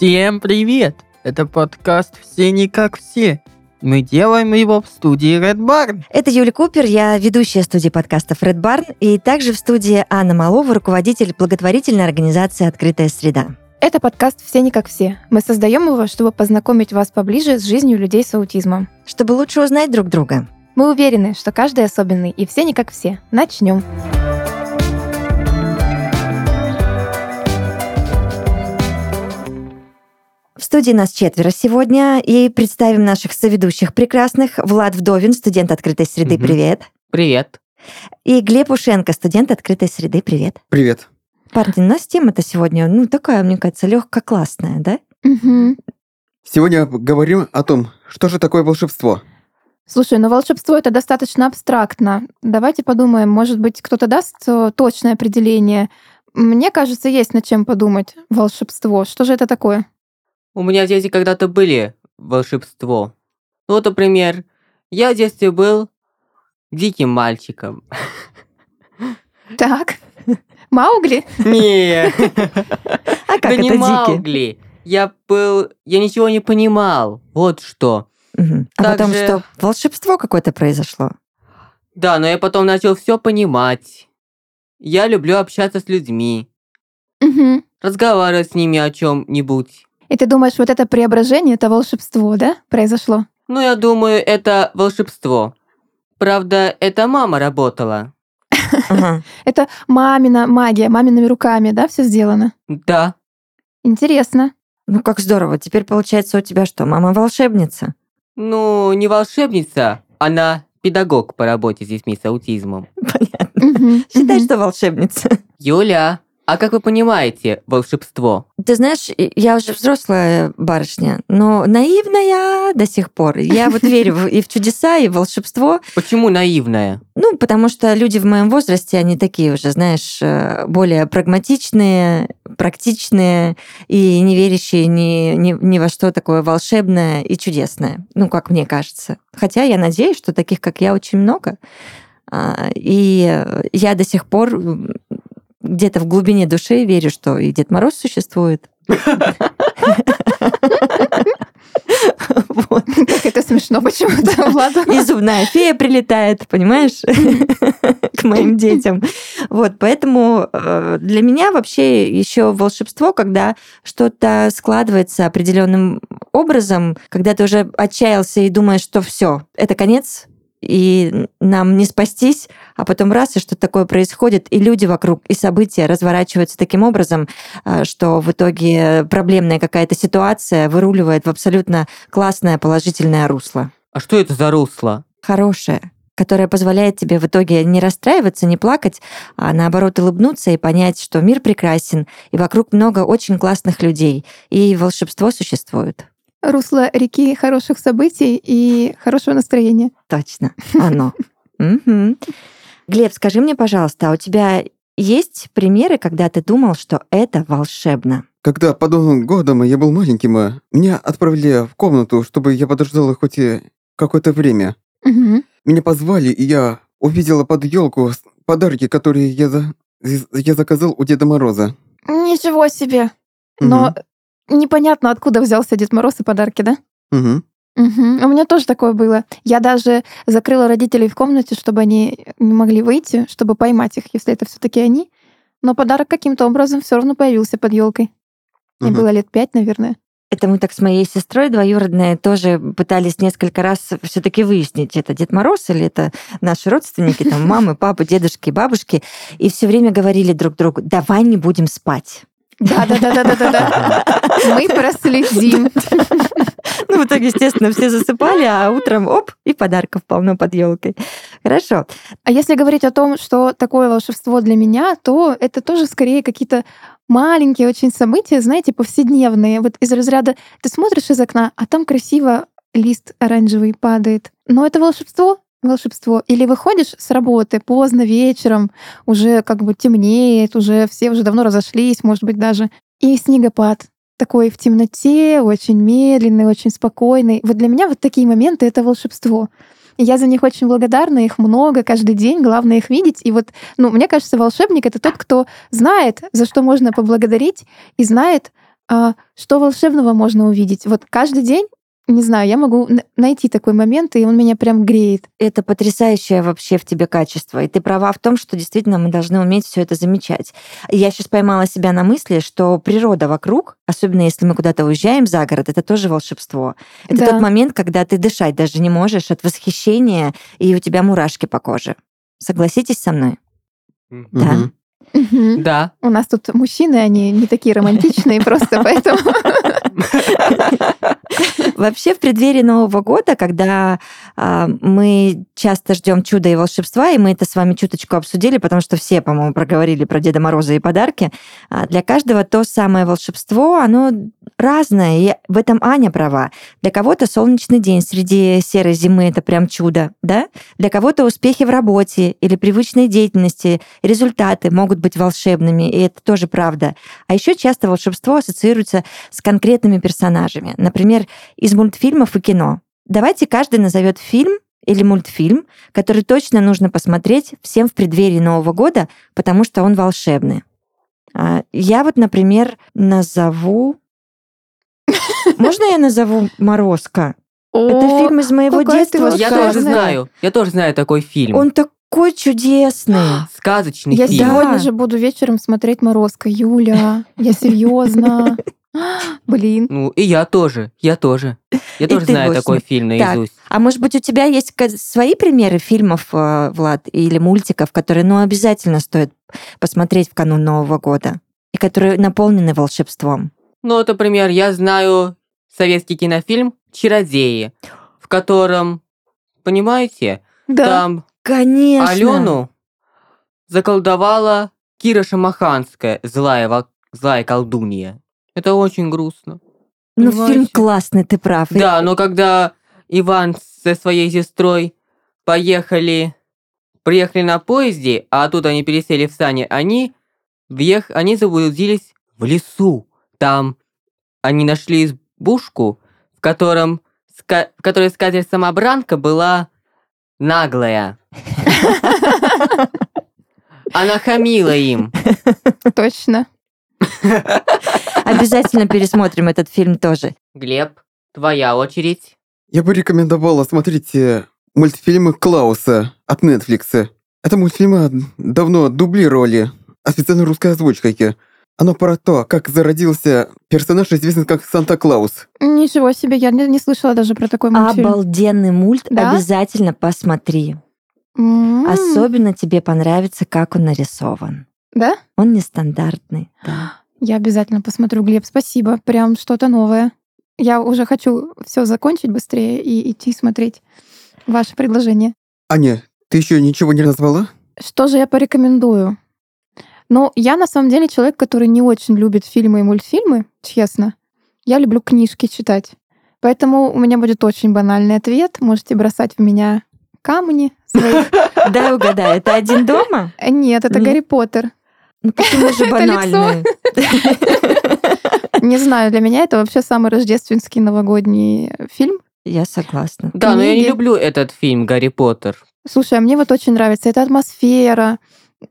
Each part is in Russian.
Всем привет! Это подкаст «Все не как все». Мы делаем его в студии Red Barn. Это Юля Купер, я ведущая студии подкастов Red Barn, и также в студии Анна Малова, руководитель благотворительной организации «Открытая среда». Это подкаст «Все не как все». Мы создаем его, чтобы познакомить вас поближе с жизнью людей с аутизмом. Чтобы лучше узнать друг друга. Мы уверены, что каждый особенный, и все не как все. Начнем. В студии нас четверо сегодня, и представим наших соведущих прекрасных. Влад Вдовин, студент открытой среды, Мгм. привет. Привет. И Глеб Ушенко, студент открытой среды, привет. Привет. Парни, у нас тема-то сегодня, ну, такая, мне кажется, легко классная, да? Мгм. Сегодня говорим о том, что же такое волшебство. Слушай, ну волшебство это достаточно абстрактно. Давайте подумаем, может быть, кто-то даст э, точное определение. Мне кажется, есть над чем подумать. Волшебство. Что же это такое? У меня в детстве когда-то были волшебство. Ну, вот, например, я в детстве был диким мальчиком. Так. Маугли? Не, А как да это не дикий? Маугли. Я был... Я ничего не понимал. Вот что. А потом что, волшебство какое-то произошло? Да, но я потом начал все понимать. Я люблю общаться с людьми, разговаривать с ними о чем-нибудь. И ты думаешь, вот это преображение, это волшебство, да, произошло? Ну, я думаю, это волшебство. Правда, это мама работала. Это мамина магия, мамиными руками, да, все сделано? Да. Интересно. Ну, как здорово. Теперь, получается, у тебя что, мама волшебница? Ну, не волшебница, она педагог по работе с детьми с аутизмом. Понятно. Считай, что волшебница. Юля, а как вы понимаете волшебство? Ты знаешь, я уже взрослая барышня, но наивная до сих пор. Я вот верю и в чудеса, и в волшебство. Почему наивная? Ну, потому что люди в моем возрасте, они такие уже, знаешь, э, более прагматичные, практичные и не верящие ни, ни, ни во что такое волшебное и чудесное. Ну, как мне кажется. Хотя я надеюсь, что таких, как я, очень много. А, И я до сих пор где-то в глубине души верю, что и Дед Мороз существует. Вот. Как это смешно почему-то, Влада. И зубная фея прилетает, понимаешь, к моим детям. Вот, поэтому э, для меня вообще еще волшебство, когда что-то складывается определенным образом, когда ты уже отчаялся и думаешь, что все, это конец, и нам не спастись, а потом раз, и что такое происходит, и люди вокруг, и события разворачиваются таким образом, э, что в итоге проблемная какая-то ситуация выруливает в абсолютно классное положительное русло А что это за русло? хорошее, которое позволяет тебе в итоге не расстраиваться, не плакать, а наоборот улыбнуться и понять, что мир прекрасен, и вокруг много очень классных людей, и волшебство существует. Русло реки хороших событий и хорошего настроения. Точно, оно. Глеб, скажи мне, пожалуйста, а у тебя есть примеры, когда ты думал, что это волшебно? Когда под Новым годом я был маленьким, э, меня отправили в комнату, чтобы я подождал хоть и какое-то время. Меня позвали, и я увидела под елку подарки, которые я, за- я заказал у Деда Мороза. Ничего себе. Но непонятно, откуда взялся Дед Мороз и подарки, да? Мгм. Мгм. У меня тоже такое было. Я даже закрыла родителей в комнате, чтобы они не могли выйти, чтобы поймать их, если это все-таки они. Но подарок каким-то образом все равно появился под елкой. Мне Мгм. было лет пять, наверное. Это мы так с моей сестрой двоюродной тоже пытались несколько раз все-таки выяснить, это Дед Мороз или это наши родственники, там мамы, папы, дедушки, бабушки, и все время говорили друг другу, давай не будем спать. Да, да, да, да, да, да, да. Мы проследим. Ну, в итоге, естественно, все засыпали, а утром оп, и подарков полно под елкой. Хорошо. А если говорить о том, что такое волшебство для меня, то это тоже скорее какие-то маленькие очень события, знаете, повседневные. Вот из разряда ты смотришь из окна, а там красиво лист оранжевый падает. Но это волшебство, волшебство. Или выходишь с работы поздно вечером, уже как бы темнеет, уже все уже давно разошлись, может быть, даже. И снегопад такой в темноте, очень медленный, очень спокойный. Вот для меня вот такие моменты — это волшебство. Я за них очень благодарна, их много каждый день, главное их видеть. И вот, ну, мне кажется, волшебник — это тот, кто знает, за что можно поблагодарить, и знает, а, что волшебного можно увидеть. Вот каждый день не знаю, я могу найти такой момент, и он меня прям греет. Это потрясающее вообще в тебе качество. И ты права в том, что действительно мы должны уметь все это замечать. Я сейчас поймала себя на мысли, что природа вокруг, особенно если мы куда-то уезжаем за город, это тоже волшебство. Это да. тот момент, когда ты дышать даже не можешь от восхищения, и у тебя мурашки по коже. Согласитесь со мной? Mm-hmm. Да. Да. У нас тут мужчины, они не такие романтичные, просто поэтому... Вообще в преддверии Нового года, когда а, мы часто ждем чуда и волшебства, и мы это с вами чуточку обсудили, потому что все, по-моему, проговорили про Деда Мороза и подарки, а для каждого то самое волшебство, оно разное, и в этом Аня права. Для кого-то солнечный день среди серой зимы — это прям чудо, да? Для кого-то успехи в работе или привычной деятельности, результаты могут быть волшебными, и это тоже правда. А еще часто волшебство ассоциируется с конкретными персонажами. Например, из мультфильмов и кино. Давайте каждый назовет фильм или мультфильм, который точно нужно посмотреть всем в преддверии Нового года, потому что он волшебный. А, я вот, например, назову... Можно я назову «Морозко»? Это фильм из моего детства. Я тоже знаю. Я тоже знаю такой фильм. Он такой чудесный. Сказочный я фильм. Я сегодня же буду вечером смотреть «Морозко». Юля, я серьезно. Блин. Ну, и я тоже, я тоже. Я тоже знаю такой фильм наизусть. А может быть, у тебя есть свои примеры фильмов, э, Влад, или мультиков, которые, ну, обязательно стоит посмотреть в канун Нового года, и которые наполнены волшебством? Ну, например, я знаю советский кинофильм «Чародеи», в котором, понимаете, да. там Конечно. Алену заколдовала Кира Шамаханская, злая, злая колдунья. Это очень грустно. Ну, фильм классный, ты прав. Да, но когда Иван со своей сестрой поехали, приехали на поезде, а тут они пересели в сани, они, въех, они заблудились в лесу. Там они нашли избушку, в котором, в которой скатерть-самобранка была наглая. Она хамила им. Точно. Обязательно пересмотрим этот фильм тоже. Глеб, твоя очередь. Я бы рекомендовала смотреть мультфильмы Клауса от Netflix. Это мультфильмы давно дублировали официальной русской озвучкой. Оно про то, как зародился персонаж, известный как Санта-Клаус. Ничего себе, я не, не слышала даже про такой мультфильм. Обалденный мульт, да? обязательно посмотри. Mm-hmm. Особенно тебе понравится, как он нарисован. Да? Он нестандартный, да. Я обязательно посмотрю, Глеб, спасибо. Прям что-то новое. Я уже хочу все закончить быстрее и идти смотреть ваше предложение. Аня, ты еще ничего не назвала? Что же я порекомендую? Ну, я на самом деле человек, который не очень любит фильмы и мультфильмы, честно. Я люблю книжки читать. Поэтому у меня будет очень банальный ответ. Можете бросать в меня камни своих. Дай угадай, это один дома? Нет, это Гарри Поттер. Ну почему же банальный? Не знаю, для меня это вообще самый рождественский новогодний фильм. Я согласна. Да, но я не люблю этот фильм «Гарри Поттер». Слушай, а мне вот очень нравится эта атмосфера,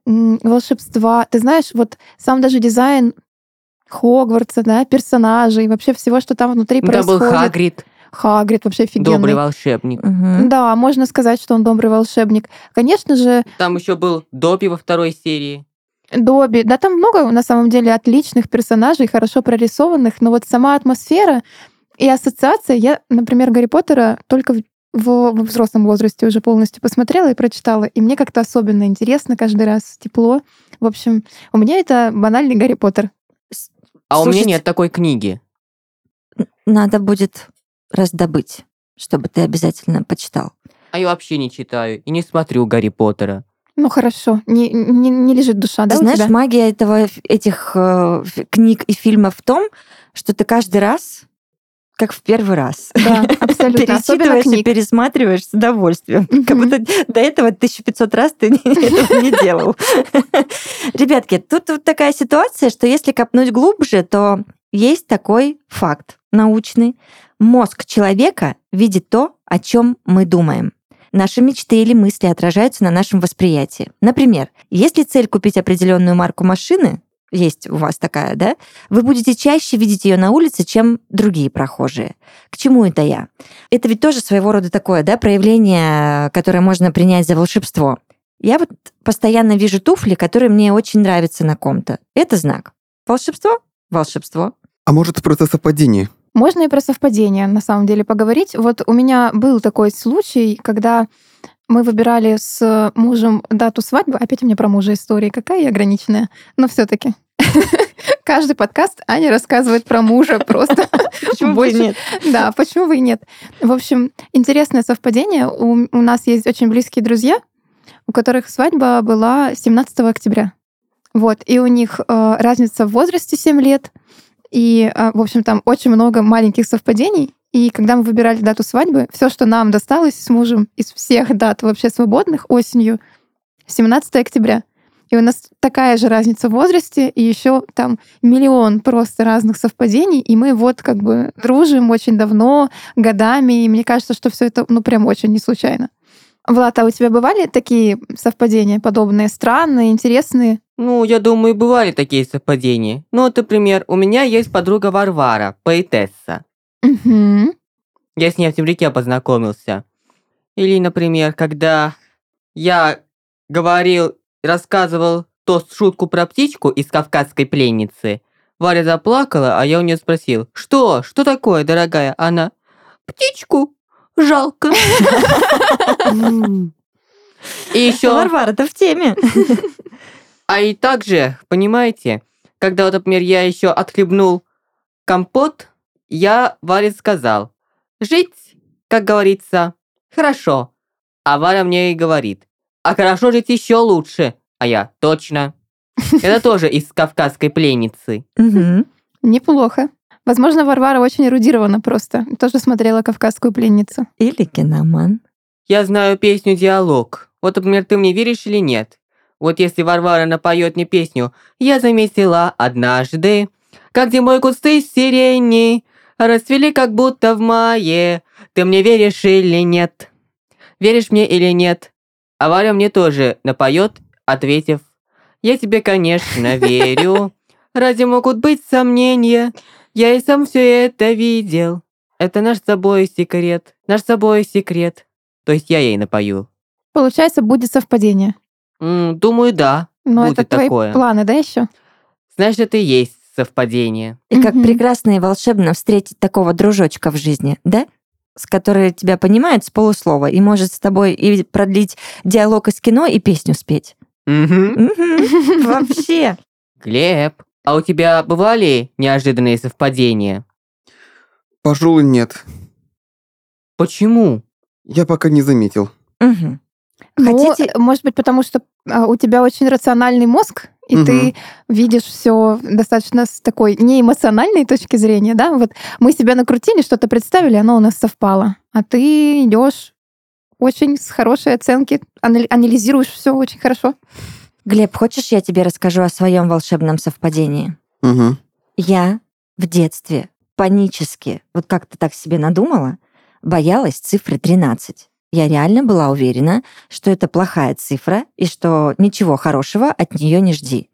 волшебства. Ты знаешь, вот сам даже дизайн Хогвартса, да, персонажей, вообще всего, что там внутри да, происходит. был Хагрид. Хагрид вообще офигенный. Добрый волшебник. Угу. Да, можно сказать, что он добрый волшебник. Конечно же... Там еще был Добби во второй серии. Добби. Да, там много на самом деле отличных персонажей, хорошо прорисованных, но вот сама атмосфера и ассоциация, я, например, Гарри Поттера только в, в, в взрослом возрасте уже полностью посмотрела и прочитала, и мне как-то особенно интересно каждый раз, тепло. В общем, у меня это банальный Гарри Поттер. А Слушайте, у меня нет такой книги. Надо будет раздобыть, чтобы ты обязательно почитал. А я вообще не читаю и не смотрю Гарри Поттера. Ну хорошо, не, не, не лежит душа, ты да? Знаешь, магия этого, этих э, книг и фильмов в том, что ты каждый раз как в первый раз. Да, абсолютно. Перечитываешь и пересматриваешь с удовольствием. Mm-hmm. Как будто до этого 1500 раз ты этого не делал. Ребятки, тут вот такая ситуация, что если копнуть глубже, то есть такой факт научный. Мозг человека видит то, о чем мы думаем. Наши мечты или мысли отражаются на нашем восприятии. Например, если цель купить определенную марку машины, есть у вас такая, да, вы будете чаще видеть ее на улице, чем другие прохожие. К чему это я? Это ведь тоже своего рода такое, да, проявление, которое можно принять за волшебство. Я вот постоянно вижу туфли, которые мне очень нравятся на ком-то. Это знак. Волшебство? Волшебство. А может, просто совпадение? Можно и про совпадение, на самом деле, поговорить. Вот у меня был такой случай, когда мы выбирали с мужем дату свадьбы. Опять у меня про мужа история. Какая я ограниченная. Но все таки Каждый подкаст Аня рассказывает про мужа просто. Почему бы и нет? Да, почему бы и нет. В общем, интересное совпадение. У, у нас есть очень близкие друзья, у которых свадьба была 17 октября. Вот, и у них э, разница в возрасте 7 лет, и, э, в общем, там очень много маленьких совпадений. И когда мы выбирали дату свадьбы, все, что нам досталось с мужем из всех дат вообще свободных осенью, 17 октября. И у нас такая же разница в возрасте, и еще там миллион просто разных совпадений, и мы вот как бы дружим очень давно, годами, и мне кажется, что все это, ну, прям очень не случайно. Влад, а у тебя бывали такие совпадения подобные, странные, интересные? Ну, я думаю, бывали такие совпадения. Ну, вот, например, у меня есть подруга Варвара, поэтесса. Угу. Я с ней в темляке познакомился. Или, например, когда я говорил, рассказывал то шутку про птичку из «Кавказской пленницы», Варя заплакала, а я у нее спросил, «Что? Что такое, дорогая?» Она, «Птичку жалко». И еще... Варвара, ты в теме. А и также, понимаете, когда, вот, например, я еще отхлебнул компот, я Варе сказал, жить, как говорится, хорошо. А Варя мне и говорит, а хорошо жить еще лучше. А я, точно. Это тоже из «Кавказской пленницы». Мгм. Неплохо. Возможно, Варвара очень эрудирована просто. Тоже смотрела «Кавказскую пленницу». Или киноман. Я знаю песню «Диалог». Вот, например, ты мне веришь или нет? Вот если Варвара напоет мне песню «Я заметила однажды, как зимой кусты сирени расцвели как будто в мае, ты мне веришь или нет?» Веришь мне или нет? А Варя мне тоже напоет, ответив «Я тебе, конечно, верю. Разве могут быть сомнения? Я и сам все это видел. Это наш с собой секрет, наш с собой секрет». То есть я ей напою. Получается, будет совпадение. Думаю, да. Но Будет это твои такое. планы, да, еще? Знаешь, это и есть совпадение. И как Мгм. прекрасно и волшебно встретить такого дружочка в жизни, да? С которой тебя понимает с полуслова и может с тобой и продлить диалог из кино и песню спеть. Вообще. Глеб, а у тебя бывали неожиданные совпадения? Пожалуй, нет. Почему? Я пока не заметил. Ну, Хотите- может быть, потому что а, у тебя очень рациональный мозг, и Мгм. ты видишь все достаточно с такой неэмоциональной точки зрения, да? Вот мы себя накрутили, что-то представили, оно у нас совпало. А ты идешь очень с хорошей оценки, анали- анализируешь все очень хорошо. Глеб, хочешь, я тебе расскажу о своем волшебном совпадении? Угу. Я в детстве панически, вот как-то так себе надумала, боялась цифры 13. Я реально была уверена, что это плохая цифра и что ничего хорошего от нее не жди.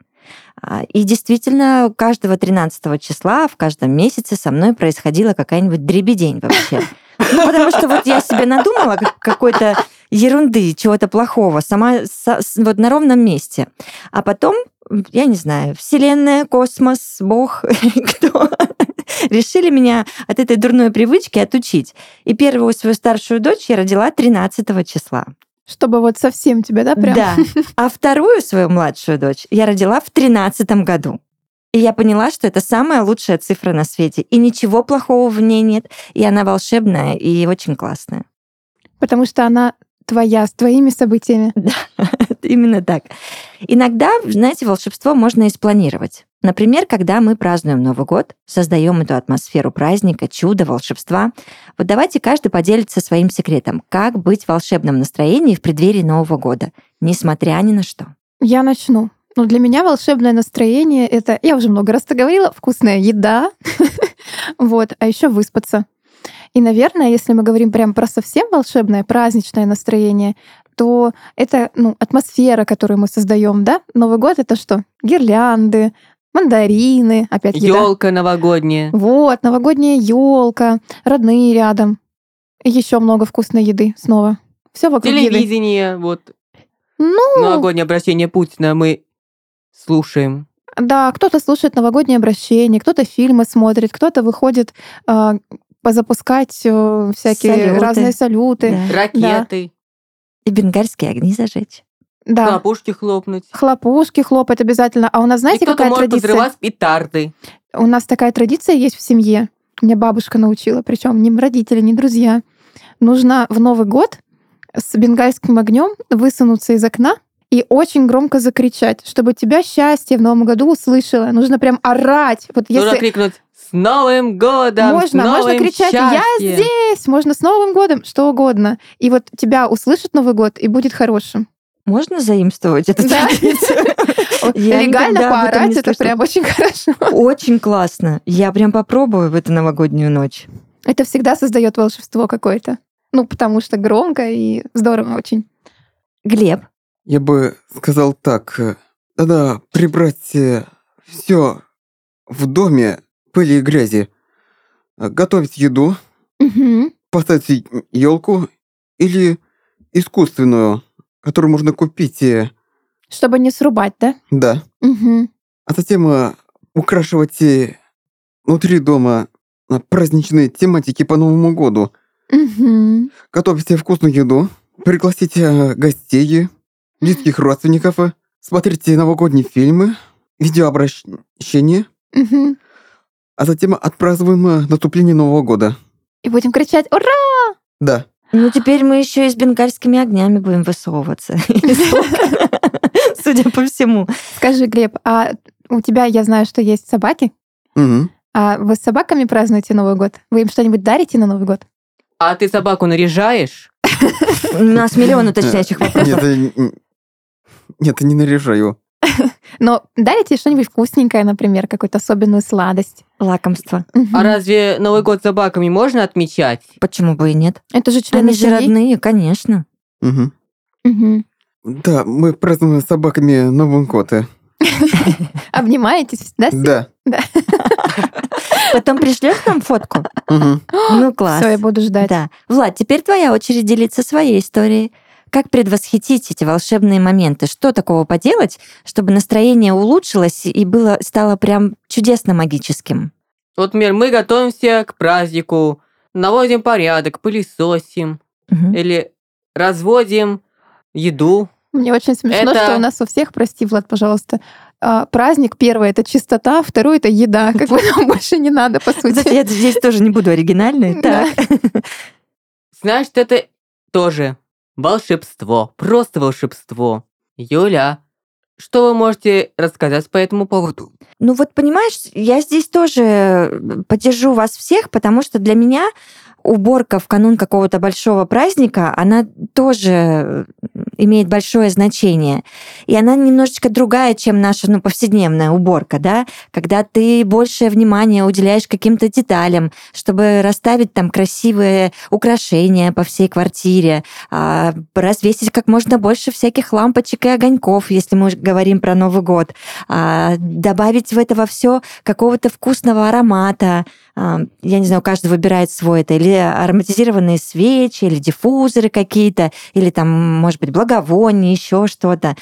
А, И действительно, каждого 13 числа в каждом месяце со мной происходила какая-нибудь дребедень вообще. Ну, потому что вот я себе надумала как- какой-то ерунды, чего-то плохого, сама вот на ровном месте. А потом, я не знаю, Вселенная, космос, Бог, кто решили меня от этой дурной привычки отучить. И первую свою старшую дочь я родила 13 числа. Чтобы вот совсем тебя, да, прям? Да. А вторую свою младшую дочь я родила в 13 году. И я поняла, что это самая лучшая цифра на свете. И ничего плохого в ней нет. И она волшебная и очень классная. Потому что она твоя, с твоими событиями. Именно так. Иногда, знаете, волшебство можно и спланировать. Например, когда мы празднуем Новый год, создаем эту атмосферу праздника, чуда, волшебства. Вот давайте каждый поделится своим секретом, как быть в волшебном настроении в преддверии Нового года, несмотря ни на что. Я начну. Ну, для меня волшебное настроение — это, я уже много раз это говорила, вкусная еда, вот, а еще выспаться. И, наверное, если мы говорим прям про совсем волшебное, праздничное настроение, то это ну, атмосфера, которую мы создаем, да? Новый год — это что? Гирлянды, мандарины, опять-таки, да. Елка новогодняя. Вот, новогодняя елка, родные рядом. Еще много вкусной еды снова. Все вокруг еды. Телевидение, вот. Ну, Новогоднее обращение Путина мы слушаем. да, кто-то слушает новогоднее обращение, кто-то фильмы смотрит, кто-то выходит а, позапускать э, всякие Салюты. разные салюты. Да. Ракеты, И бенгальские огни зажечь. Да. хлопушки хлопнуть. Хлопушки хлопать обязательно. А у нас, знаете, И какая может традиция? взрывать петарды. У нас такая традиция есть в семье. Меня бабушка научила, причем ни родители, ни друзья. Нужно в Новый год с бенгальским огнем высунуться из окна и очень громко закричать, чтобы тебя счастье в Новом году услышало. Нужно прям орать. Вот Нужно если крикнуть «С Новым годом! можно, с можно новым кричать «Я счастьем!» здесь!» Можно с Новым годом, что угодно. И вот тебя услышит Новый год и будет хорошим. Можно заимствовать эту Да. традицию? Я Легально поорать это прям очень хорошо. Очень классно. Я прям попробую в эту новогоднюю ночь. Это всегда создает волшебство какое-то. Ну, потому что громко и здорово очень. Глеб, Я бы сказал так. э, Надо прибрать все в доме, пыли и грязи. Э, Готовить еду, Мгм. поставить елку или искусственную, которую можно купить, Чтобы не срубать, да? да. Мгм. А затем э, украшивать внутри дома праздничные тематики по Новому году. Мгм. Готовить вкусную еду, пригласить э, гостей, близких родственников, э, смотреть новогодние фильмы, видеообращения, Мгм. а затем отпразднуем наступление Нового года. И будем кричать «Ура!» Да. Ну теперь мы еще и с бенгальскими огнями будем высовываться. Судя по всему. Скажи, Глеб, а у тебя, я знаю, что есть собаки, а вы с собаками празднуете Новый год? Вы им что-нибудь дарите на Новый год? А ты собаку наряжаешь? У нас миллион уточняющих вопросов. Нет, э, н- нет, не наряжаю. Но дарите что-нибудь вкусненькое, например, какую-то особенную сладость? Лакомство. А разве Новый год с собаками можно отмечать? Почему бы и нет? Это же члены Они же семьи. родные, конечно. Да, мы празднуем с собаками Новый год. э. Обнимаетесь, да? Да. Потом пришлешь нам фотку? Мгм. Ну, класс. Все, я буду ждать. Да. Влад, теперь твоя очередь делиться своей историей. Как предвосхитить эти волшебные моменты? Что такого поделать, чтобы настроение улучшилось и было, стало прям чудесно магическим? Вот, например, мы готовимся к празднику, наводим порядок, пылесосим Мгм. или разводим еду. Мне очень смешно, Это- что у нас у всех, прости, Влад, пожалуйста, а, праздник первый это чистота, второй это еда. Как бы нам больше не надо, по Кстати, сути. я здесь тоже не буду оригинальной. Да. Так. Знаешь, это тоже волшебство, просто волшебство. Юля, что вы можете рассказать по этому поводу? Ну вот понимаешь, я здесь тоже поддержу вас всех, потому что для меня уборка в канун какого-то большого праздника, она тоже имеет большое значение. И она немножечко другая, чем наша ну, повседневная уборка, да, когда ты большее внимание уделяешь каким-то деталям, чтобы расставить там красивые украшения по всей квартире, а, развесить как можно больше всяких лампочек и огоньков, если мы говорим про Новый год, а, добавить в это все какого-то вкусного аромата. А, Я не знаю, каждый выбирает свой это, или ароматизированные свечи, или диффузоры какие-то, или там, может быть, благовония, еще что-то.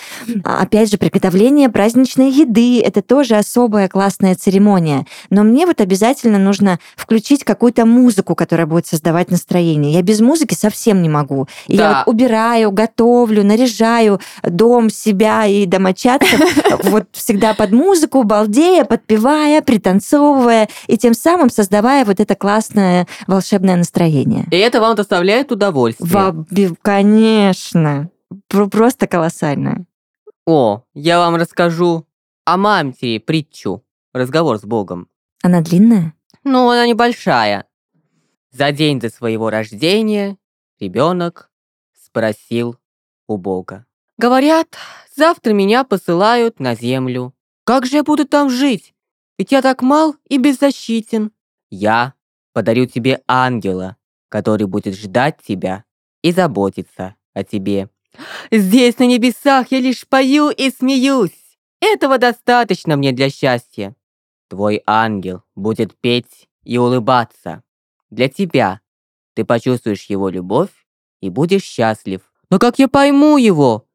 Опять же, приготовление праздничной еды — это тоже особая классная церемония. Но мне вот обязательно нужно включить какую-то музыку, которая будет создавать настроение. Я без музыки совсем не могу. И Да. я вот убираю, готовлю, наряжаю дом, себя и домочадцев вот всегда под музыку, балдея, подпевая, пританцовывая, и тем самым создавая вот это классное волшебное настроение. И это вам доставляет удовольствие. Во- Конечно. Про- Просто колоссально. О, я вам расскажу о мамтире притчу. Разговор с Богом. Она длинная? Ну, она небольшая. За день до своего рождения ребенок спросил у Бога. Говорят, завтра меня посылают на землю. Как же я буду там жить? Ведь я так мал и беззащитен. Я подарю тебе ангела, который будет ждать тебя и заботиться о тебе. Здесь, на небесах, я лишь пою и смеюсь. Этого достаточно мне для счастья. Твой ангел будет петь и улыбаться. Для тебя. Ты почувствуешь его любовь и будешь счастлив. Но как я пойму его?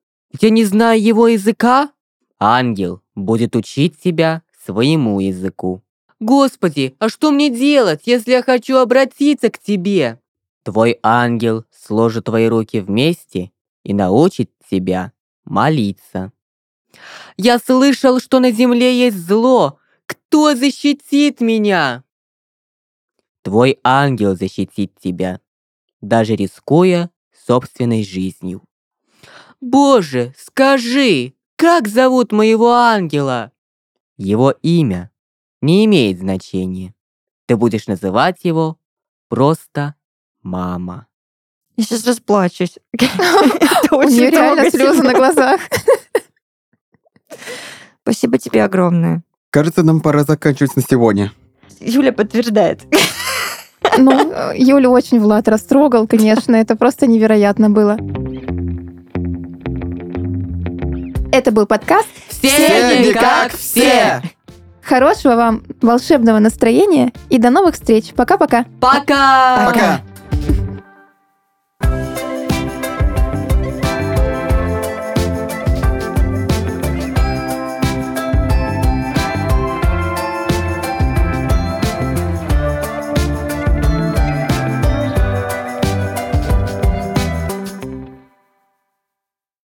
Я не знаю его языка. Ангел будет учить тебя своему языку. Господи, а что мне делать, если я хочу обратиться к тебе? Твой ангел сложит твои руки вместе и научит тебя молиться. Я слышал, что на земле есть зло. Кто защитит меня? Твой ангел защитит тебя, даже рискуя собственной жизнью. Боже, скажи, как зовут моего ангела? Его имя не имеет значения. Ты будешь называть его просто мама. Я сейчас расплачусь. У нее реально слезы на глазах. Спасибо тебе огромное. Кажется, нам пора заканчивать на сегодня. Юля подтверждает. Ну, Юлю очень Влад растрогал, конечно. Это просто невероятно было. Это был подкаст. Все не как все! Хорошего вам волшебного настроения и до новых встреч. Пока-пока. Пока! Пока!